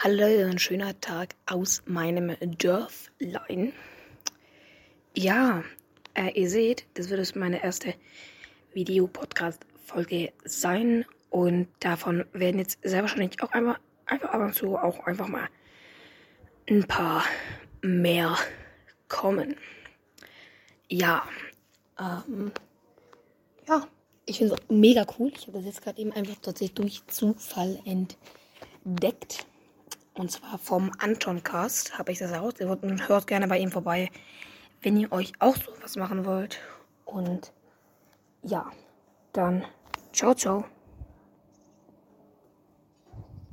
Hallo, ein schöner Tag aus meinem Dörflein. Ja, äh, ihr seht, das wird jetzt meine erste Videopodcast-Folge sein. Und davon werden jetzt sehr wahrscheinlich auch einfach, einfach ab und zu auch einfach mal ein paar mehr kommen. Ja, ähm, ja, ich finde es mega cool. Ich habe das jetzt gerade eben einfach tatsächlich durch Zufall entdeckt. Und zwar vom Anton Cast habe ich das aus. Hört gerne bei ihm vorbei, wenn ihr euch auch so was machen wollt. Und ja, dann ciao, ciao.